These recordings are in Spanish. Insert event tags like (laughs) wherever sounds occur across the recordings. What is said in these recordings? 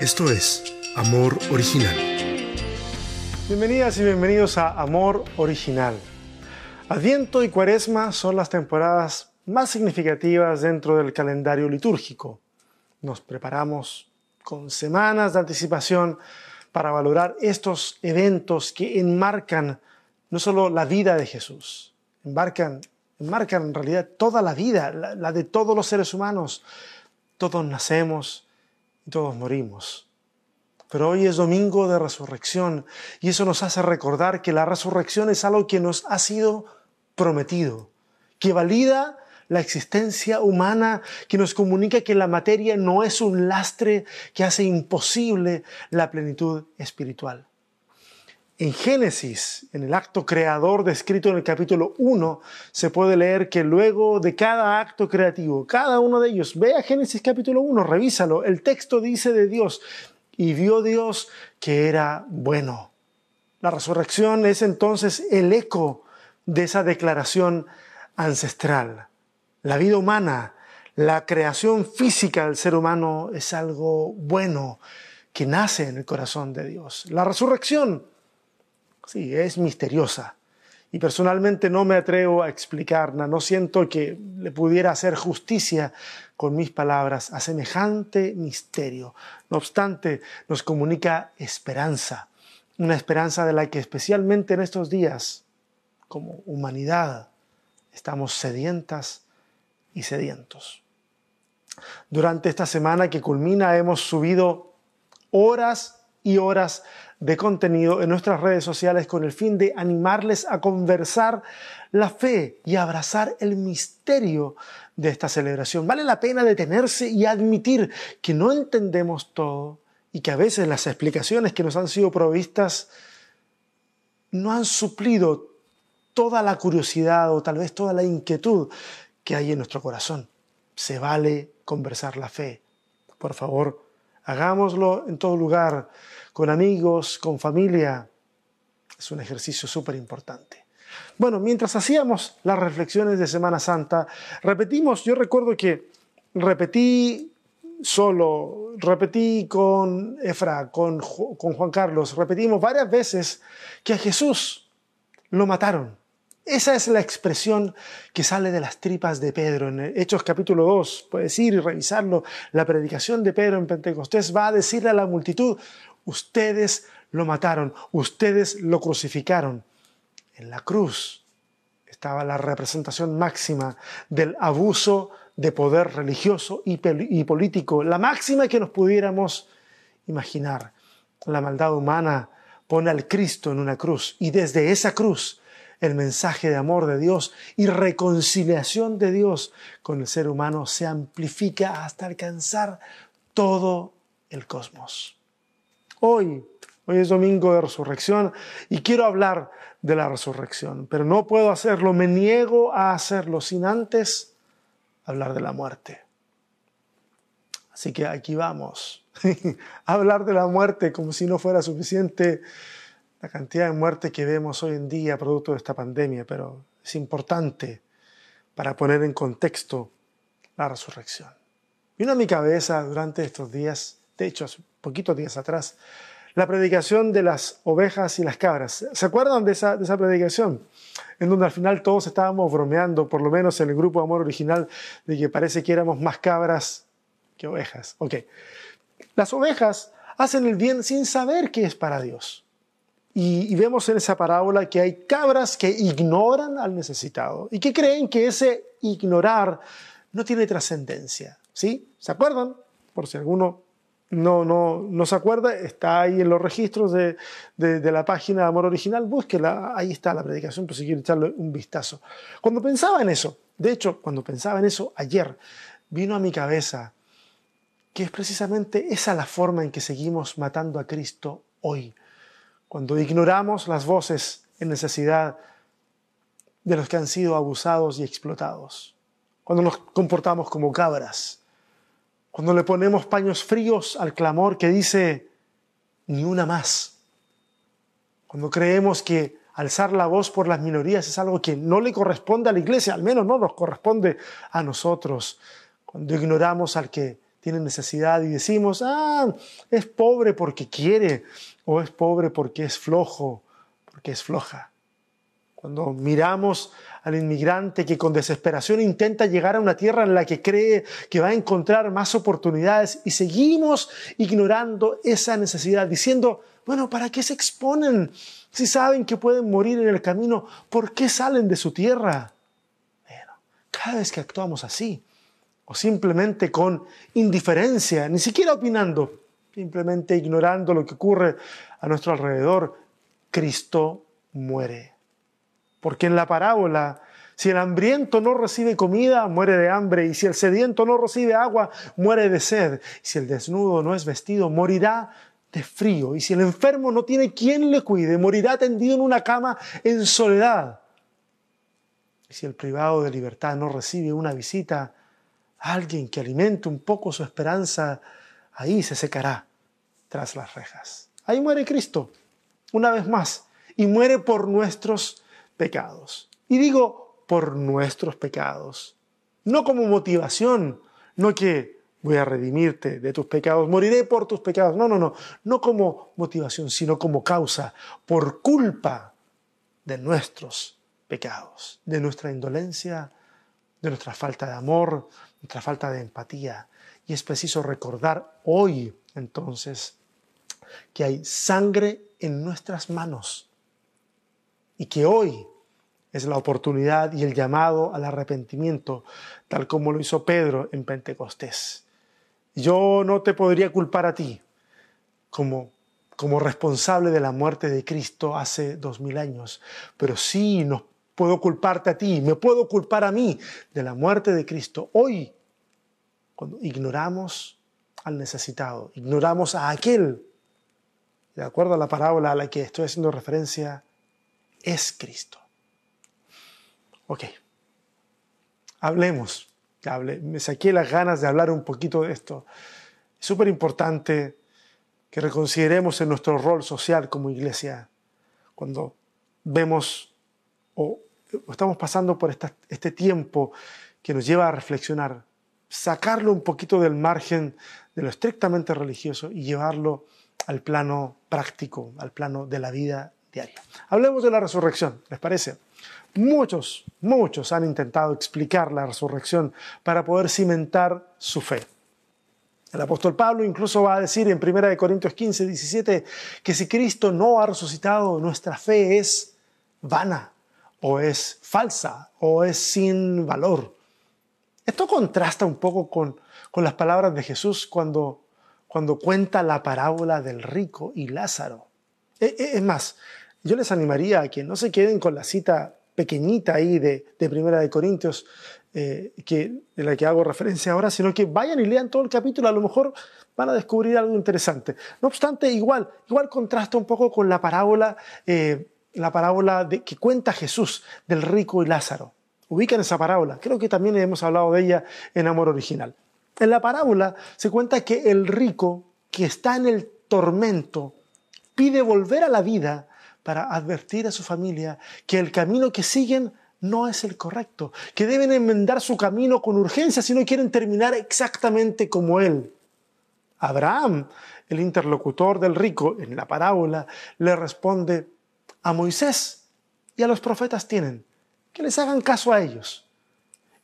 Esto es Amor Original. Bienvenidas y bienvenidos a Amor Original. Adviento y Cuaresma son las temporadas más significativas dentro del calendario litúrgico. Nos preparamos con semanas de anticipación para valorar estos eventos que enmarcan no solo la vida de Jesús, enmarcan, enmarcan en realidad toda la vida, la, la de todos los seres humanos. Todos nacemos y todos morimos. Pero hoy es domingo de resurrección y eso nos hace recordar que la resurrección es algo que nos ha sido prometido, que valida la existencia humana, que nos comunica que la materia no es un lastre que hace imposible la plenitud espiritual. En Génesis, en el acto creador descrito en el capítulo 1, se puede leer que luego de cada acto creativo, cada uno de ellos, ve a Génesis capítulo 1, revísalo, el texto dice de Dios, y vio Dios que era bueno. La resurrección es entonces el eco de esa declaración ancestral. La vida humana, la creación física del ser humano es algo bueno que nace en el corazón de Dios. La resurrección, sí, es misteriosa. Y personalmente no me atrevo a explicarla, no siento que le pudiera hacer justicia con mis palabras a semejante misterio. No obstante, nos comunica esperanza, una esperanza de la que especialmente en estos días, como humanidad, estamos sedientas y sedientos. Durante esta semana que culmina hemos subido horas y horas de contenido en nuestras redes sociales con el fin de animarles a conversar la fe y abrazar el misterio de esta celebración. Vale la pena detenerse y admitir que no entendemos todo y que a veces las explicaciones que nos han sido provistas no han suplido toda la curiosidad o tal vez toda la inquietud que hay en nuestro corazón. Se vale conversar la fe. Por favor, hagámoslo en todo lugar, con amigos, con familia. Es un ejercicio súper importante. Bueno, mientras hacíamos las reflexiones de Semana Santa, repetimos, yo recuerdo que repetí solo, repetí con Efra, con, con Juan Carlos, repetimos varias veces que a Jesús lo mataron. Esa es la expresión que sale de las tripas de Pedro. En Hechos capítulo 2, puedes ir y revisarlo. La predicación de Pedro en Pentecostés va a decirle a la multitud, ustedes lo mataron, ustedes lo crucificaron. En la cruz estaba la representación máxima del abuso de poder religioso y, político, la máxima que nos pudiéramos imaginar. La maldad humana pone al Cristo en una cruz y desde esa cruz el mensaje de amor de Dios y reconciliación de Dios con el ser humano se amplifica hasta alcanzar todo el cosmos. Hoy, hoy es domingo de resurrección y quiero hablar de la resurrección, pero no puedo hacerlo, me niego a hacerlo sin antes hablar de la muerte. Así que aquí vamos, (laughs) hablar de la muerte como si no fuera suficiente la cantidad de muerte que vemos hoy en día producto de esta pandemia, pero es importante para poner en contexto la resurrección. Vino a mi cabeza durante estos días, de hecho, poquitos días atrás, la predicación de las ovejas y las cabras. ¿Se acuerdan de esa, de esa predicación? En donde al final todos estábamos bromeando, por lo menos en el grupo Amor Original, de que parece que éramos más cabras que ovejas. Ok. Las ovejas hacen el bien sin saber qué es para Dios. Y, vemos en esa parábola que hay cabras que ignoran al necesitado y que creen que ese ignorar no tiene trascendencia. ¿Sí? ¿Se acuerdan? Por si alguno no, no, no se acuerda, está ahí en los registros de, de, la página de Amor Original, búsquela, ahí está la predicación, por si quiere echarle un vistazo. Cuando pensaba en eso, de hecho, cuando pensaba en eso ayer, vino a mi cabeza que es precisamente esa la forma en que seguimos matando a Cristo hoy. Cuando ignoramos las voces en necesidad de los que han sido abusados y explotados, cuando nos comportamos como cabras, cuando le ponemos paños fríos al clamor que dice, ni una más, cuando creemos que alzar la voz por las minorías es algo que no le corresponde a la iglesia, al menos no nos corresponde a nosotros, cuando ignoramos al que tiene necesidad y decimos, ah, es pobre porque quiere o es pobre porque es flojo, porque es floja. Cuando miramos al inmigrante que con desesperación intenta llegar a una tierra en la que cree que va a encontrar más oportunidades y seguimos ignorando esa necesidad, diciendo, bueno, ¿para qué se exponen? Si saben que pueden morir en el camino, ¿por qué salen de su tierra? Bueno, cada vez que actuamos así, o simplemente con indiferencia, ni siquiera opinando, simplemente ignorando lo que ocurre a nuestro alrededor, Cristo muere. Porque en la parábola, si el hambriento no recibe comida, muere de hambre, y si el sediento no recibe agua, muere de sed, y si el desnudo no es vestido, morirá de frío, y si el enfermo no tiene quien le cuide, morirá tendido en una cama en soledad. Y si el privado de libertad no recibe una visita, alguien que alimente un poco su esperanza, ahí se secará tras las rejas. Ahí muere Cristo, una vez más, y muere por nuestros pecados. Y digo por nuestros pecados, no como motivación, no que voy a redimirte de tus pecados, moriré por tus pecados. No, no, no, no como motivación, sino como causa, por culpa de nuestros pecados, de nuestra indolencia, de nuestra falta de amor, nuestra falta de empatía. Y es preciso recordar hoy, entonces, que hay sangre en nuestras manos y que hoy es la oportunidad y el llamado al arrepentimiento, tal como lo hizo Pedro en Pentecostés. Yo no te podría culpar a ti como, como responsable de la muerte de Cristo hace dos mil años, pero sí no puedo culparte a ti, me puedo culpar a mí de la muerte de Cristo. Hoy, cuando ignoramos al necesitado, ignoramos a aquel, de acuerdo a la parábola a la que estoy haciendo referencia, es Cristo. Ok, hablemos me saqué las ganas de hablar un poquito de esto. Es súper importante que reconsideremos en nuestro rol social como iglesia cuando vemos o estamos pasando por este tiempo que nos lleva a reflexionar, sacarlo un poquito del margen de lo estrictamente religioso y llevarlo al plano práctico, al plano de la vida Hablemos de la resurrección, ¿les parece? Muchos, muchos han intentado explicar la resurrección para poder cimentar su fe. El apóstol Pablo incluso va a decir en 1 Corintios 15, 17 que si Cristo no ha resucitado, nuestra fe es vana o es falsa o es sin valor. Esto contrasta un poco con, con las palabras de Jesús cuando, cuando cuenta la parábola del rico y Lázaro. E, e, es más, yo les animaría a que no se queden con la cita pequeñita ahí de, de Primera de Corintios, eh, que, de la que hago referencia ahora, sino que vayan y lean todo el capítulo, a lo mejor van a descubrir algo interesante. No obstante, igual, igual contrasta un poco con la parábola, eh, la parábola de, que cuenta Jesús del rico y Lázaro. Ubican esa parábola, creo que también hemos hablado de ella en Amor Original. En la parábola se cuenta que el rico que está en el tormento pide volver a la vida para advertir a su familia que el camino que siguen no es el correcto, que deben enmendar su camino con urgencia si no quieren terminar exactamente como él. Abraham, el interlocutor del rico en la parábola, le responde, a Moisés y a los profetas tienen, que les hagan caso a ellos.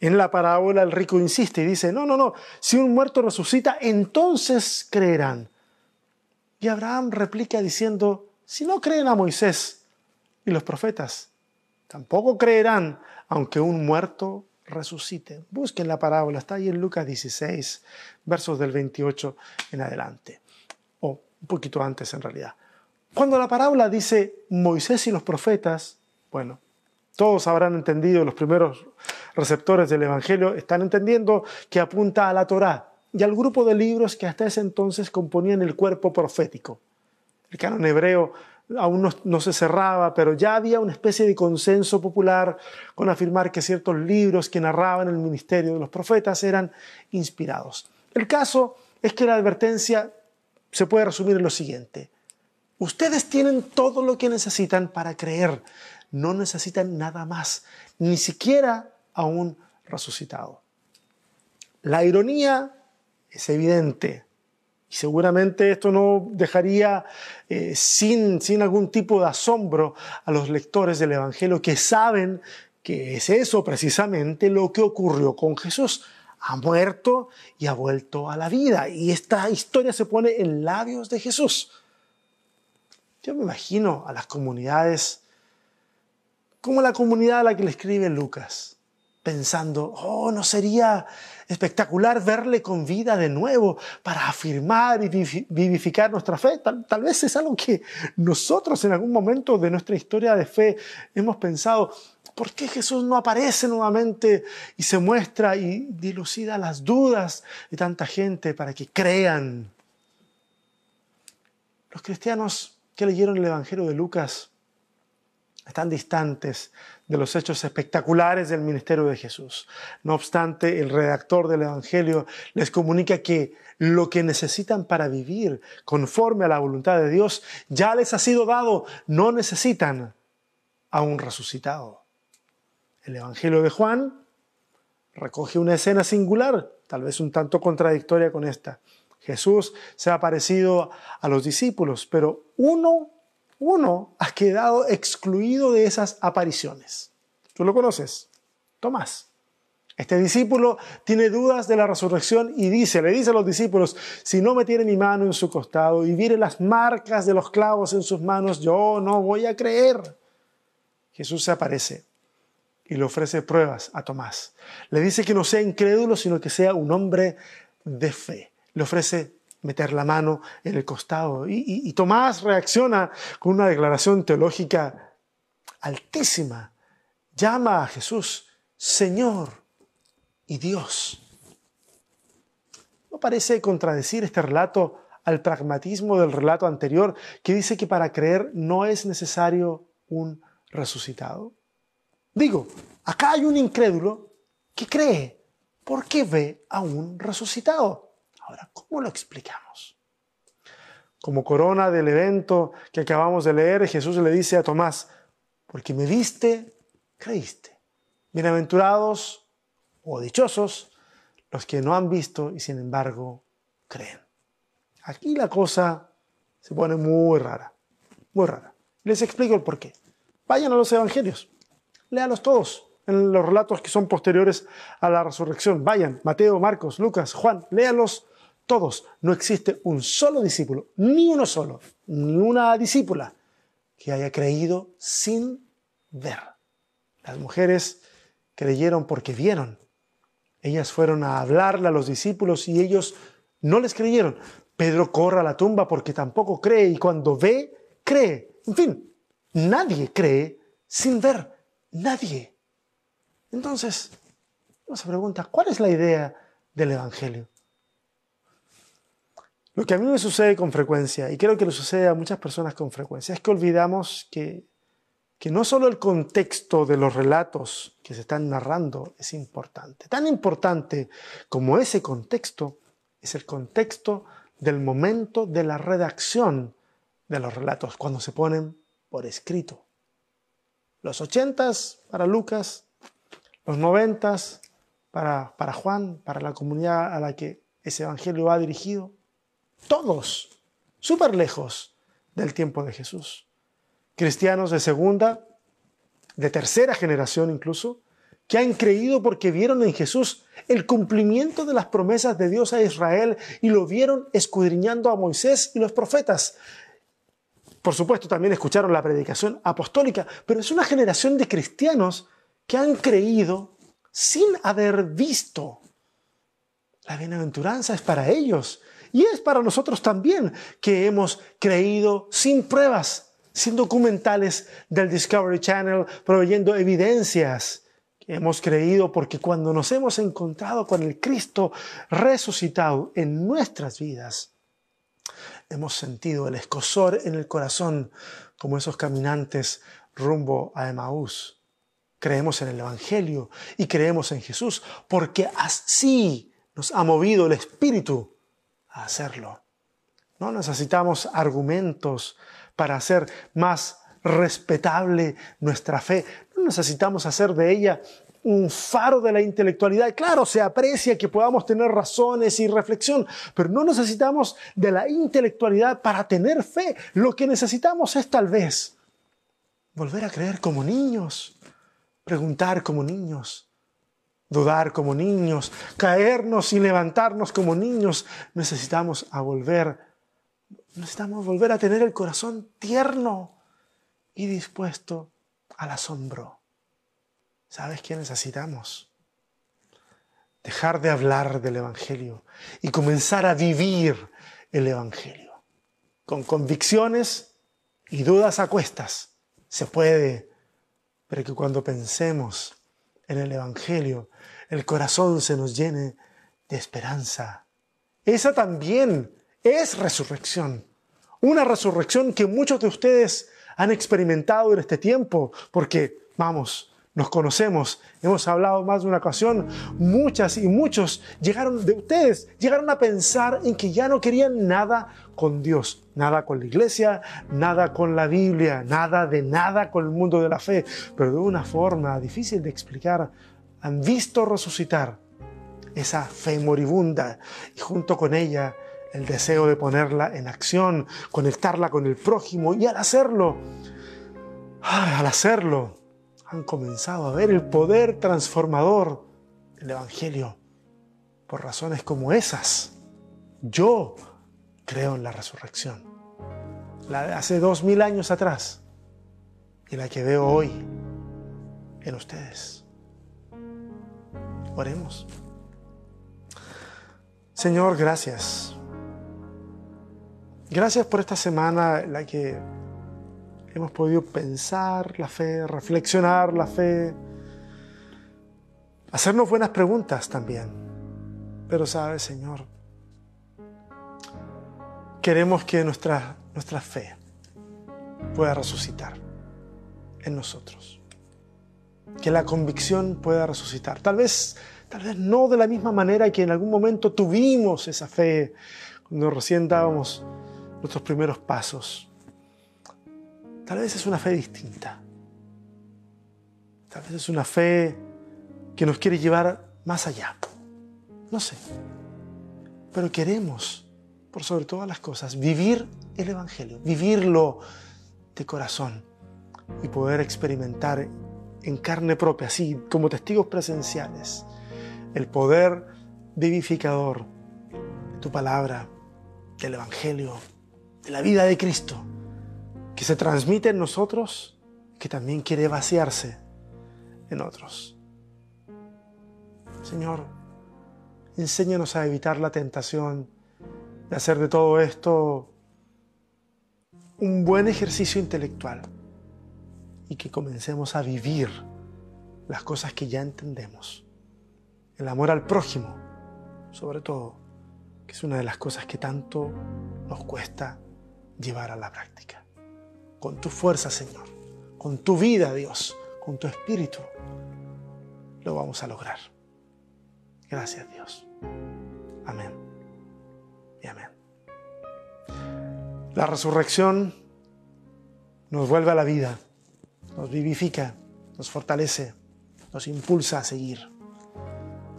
En la parábola el rico insiste y dice, no, no, no, si un muerto resucita, entonces creerán. Y Abraham replica diciendo, si no creen a Moisés y los profetas, tampoco creerán aunque un muerto resucite. Busquen la parábola, está ahí en Lucas 16, versos del 28 en adelante, o un poquito antes en realidad. Cuando la parábola dice Moisés y los profetas, bueno, todos habrán entendido, los primeros receptores del Evangelio están entendiendo que apunta a la Torá y al grupo de libros que hasta ese entonces componían el cuerpo profético. El canon hebreo aún no, se cerraba, pero ya había una especie de consenso popular con afirmar que ciertos libros que narraban el ministerio de los profetas eran inspirados. El caso es que la advertencia se puede resumir en lo siguiente. Ustedes tienen todo lo que necesitan para creer. No necesitan nada más, ni siquiera a un resucitado. La ironía es evidente. Y seguramente esto no dejaría eh, sin, sin algún tipo de asombro a los lectores del Evangelio que saben que es eso precisamente lo que ocurrió con Jesús. Ha muerto y ha vuelto a la vida. Y esta historia se pone en labios de Jesús. Yo me imagino a las comunidades como la comunidad a la que le escribe Lucas, pensando, oh, ¿no sería espectacular verle con vida de nuevo para afirmar y vivificar nuestra fe? Tal, vez es algo que nosotros en algún momento de nuestra historia de fe hemos pensado, ¿por qué Jesús no aparece nuevamente y se muestra y dilucida las dudas de tanta gente para que crean? Los cristianos que leyeron el Evangelio de Lucas están distantes de los hechos espectaculares del ministerio de Jesús. No obstante, el redactor del Evangelio les comunica que lo que necesitan para vivir conforme a la voluntad de Dios ya les ha sido dado, no necesitan a un resucitado. El Evangelio de Juan recoge una escena singular, tal vez un tanto contradictoria con esta. Jesús se ha aparecido a los discípulos, pero uno uno ha quedado excluido de esas apariciones. ¿Tú lo conoces? Tomás. Este discípulo tiene dudas de la resurrección y dice, le dice a los discípulos, si no me tiene mi mano en su costado y viere las marcas de los clavos en sus manos, yo no voy a creer. Jesús se aparece y le ofrece pruebas a Tomás. Le dice que no sea incrédulo, sino que sea un hombre de fe. Le ofrece meter la mano en el costado. Y, Tomás reacciona con una declaración teológica altísima. Llama a Jesús Señor y Dios. ¿No parece contradecir este relato al pragmatismo del relato anterior que dice que para creer no es necesario un resucitado? Digo, acá hay un incrédulo que cree porque ve a un resucitado. Ahora, ¿cómo lo explicamos? Como corona del evento que acabamos de leer, Jesús le dice a Tomás, porque me viste, creíste. Bienaventurados o dichosos los que no han visto y sin embargo creen. Aquí la cosa se pone muy rara, muy rara. Les explico el por qué. Vayan a los evangelios, léalos todos en los relatos que son posteriores a la resurrección. Vayan, Mateo, Marcos, Lucas, Juan, léalos todos, no existe un solo discípulo, ni uno solo, ni una discípula que haya creído sin ver. Las mujeres creyeron porque vieron. Ellas fueron a hablarle a los discípulos y ellos no les creyeron. Pedro corre a la tumba porque tampoco cree y cuando ve, cree. En fin, nadie cree sin ver. Nadie. Entonces, uno se pregunta, ¿cuál es la idea del Evangelio? Lo que a mí me sucede con frecuencia, y creo que le sucede a muchas personas con frecuencia, es que olvidamos que, que no solo el contexto de los relatos que se están narrando es importante. Tan importante como ese contexto es el contexto del momento de la redacción de los relatos, cuando se ponen por escrito. Los ochentas para Lucas, los noventas para, para Juan, para la comunidad a la que ese evangelio va dirigido, todos, súper lejos del tiempo de Jesús. Cristianos de segunda, de tercera generación incluso, que han creído porque vieron en Jesús el cumplimiento de las promesas de Dios a Israel y lo vieron escudriñando a Moisés y los profetas. Por supuesto, también escucharon la predicación apostólica, pero es una generación de cristianos que han creído sin haber visto. La bienaventuranza es para ellos y es para nosotros también que hemos creído sin pruebas, sin documentales del Discovery Channel, proveyendo evidencias. Hemos creído porque cuando nos hemos encontrado con el Cristo resucitado en nuestras vidas, hemos sentido el escosor en el corazón como esos caminantes rumbo a Emaús. Creemos en el Evangelio y creemos en Jesús porque así nos ha movido el Espíritu hacerlo. No necesitamos argumentos para hacer más respetable nuestra fe. No necesitamos hacer de ella un faro de la intelectualidad. Claro, se aprecia que podamos tener razones y reflexión, pero no necesitamos de la intelectualidad para tener fe. Lo que necesitamos es tal vez volver a creer como niños, preguntar como niños, dudar como niños, caernos y levantarnos como niños. Necesitamos volver, necesitamos volver a tener el corazón tierno y dispuesto al asombro. ¿Sabes qué necesitamos? Dejar de hablar del Evangelio y comenzar a vivir el Evangelio. Con convicciones y dudas a cuestas. Se puede, pero que cuando pensemos en el Evangelio, el corazón se nos llene de esperanza. Esa también es resurrección. Una resurrección que muchos de ustedes han experimentado en este tiempo, porque, vamos, nos conocemos, hemos hablado más de una ocasión, muchas y muchos llegaron de ustedes, llegaron a pensar en que ya no querían nada con Dios, nada con la iglesia, nada con la Biblia, nada de nada con el mundo de la fe, pero de una forma difícil de explicar, han visto resucitar esa fe moribunda y junto con ella el deseo de ponerla en acción, conectarla con el prójimo y al hacerlo, al hacerlo, han comenzado a ver el poder transformador del Evangelio. Por razones como esas, yo creo en la resurrección. La de hace dos mil años atrás y la que veo hoy en ustedes. Oremos. Señor, gracias Gracias por esta semana en la que hemos podido pensar la fe, reflexionar la fe, hacernos buenas preguntas también. Pero sabes, Señor, queremos que nuestra, nuestra fe pueda resucitar en nosotros. Que la convicción pueda resucitar. Tal vez, tal vez no de la misma manera que en algún momento tuvimos esa fe cuando recién dábamos nuestros primeros pasos. Tal vez es una fe distinta. Tal vez es una fe que nos quiere llevar más allá. No sé. Pero queremos, por sobre todas las cosas, vivir el Evangelio, vivirlo de corazón y poder experimentar en carne propia, así como testigos presenciales, el poder vivificador de tu palabra, del Evangelio, la vida de Cristo, que se transmite en nosotros, que también quiere vaciarse en otros. Señor, enséñanos a evitar la tentación de hacer de todo esto un buen ejercicio intelectual y que comencemos a vivir las cosas que ya entendemos. El amor al prójimo, sobre todo, que es una de las cosas que tanto nos cuesta llevar a la práctica. Con tu fuerza, Señor, con tu vida, Dios, con tu espíritu, lo vamos a lograr. Gracias, Dios. Amén. Y amén. La resurrección nos vuelve a la vida, nos vivifica, nos fortalece, nos impulsa a seguir.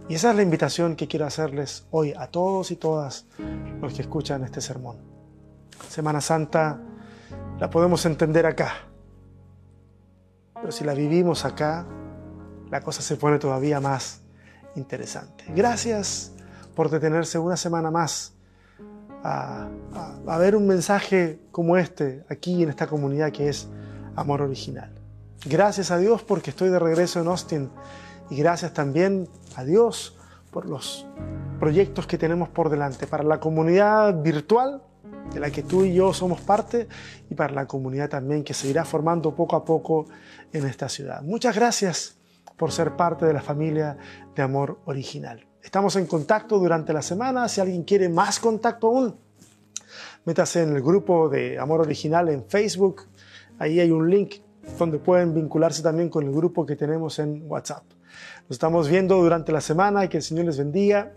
Y esa es la invitación que quiero hacerles hoy a todos y todas los que escuchan este sermón. Semana Santa la podemos entender acá. Pero si la vivimos acá, la cosa se pone todavía más interesante. Gracias por detenerse una semana más a, ver un mensaje como este aquí en esta comunidad que es Amor Original. Gracias a Dios porque estoy de regreso en Austin y gracias también a Dios por los proyectos que tenemos por delante para la comunidad virtual de la que tú y yo somos parte y para la comunidad también que se irá formando poco a poco en esta ciudad. Muchas gracias por ser parte de la familia de Amor Original. Estamos en contacto durante la semana. Si alguien quiere más contacto aún, métase en el grupo de Amor Original en Facebook. Ahí hay un link donde pueden vincularse también con el grupo que tenemos en WhatsApp. Nos estamos viendo durante la semana y que el Señor les bendiga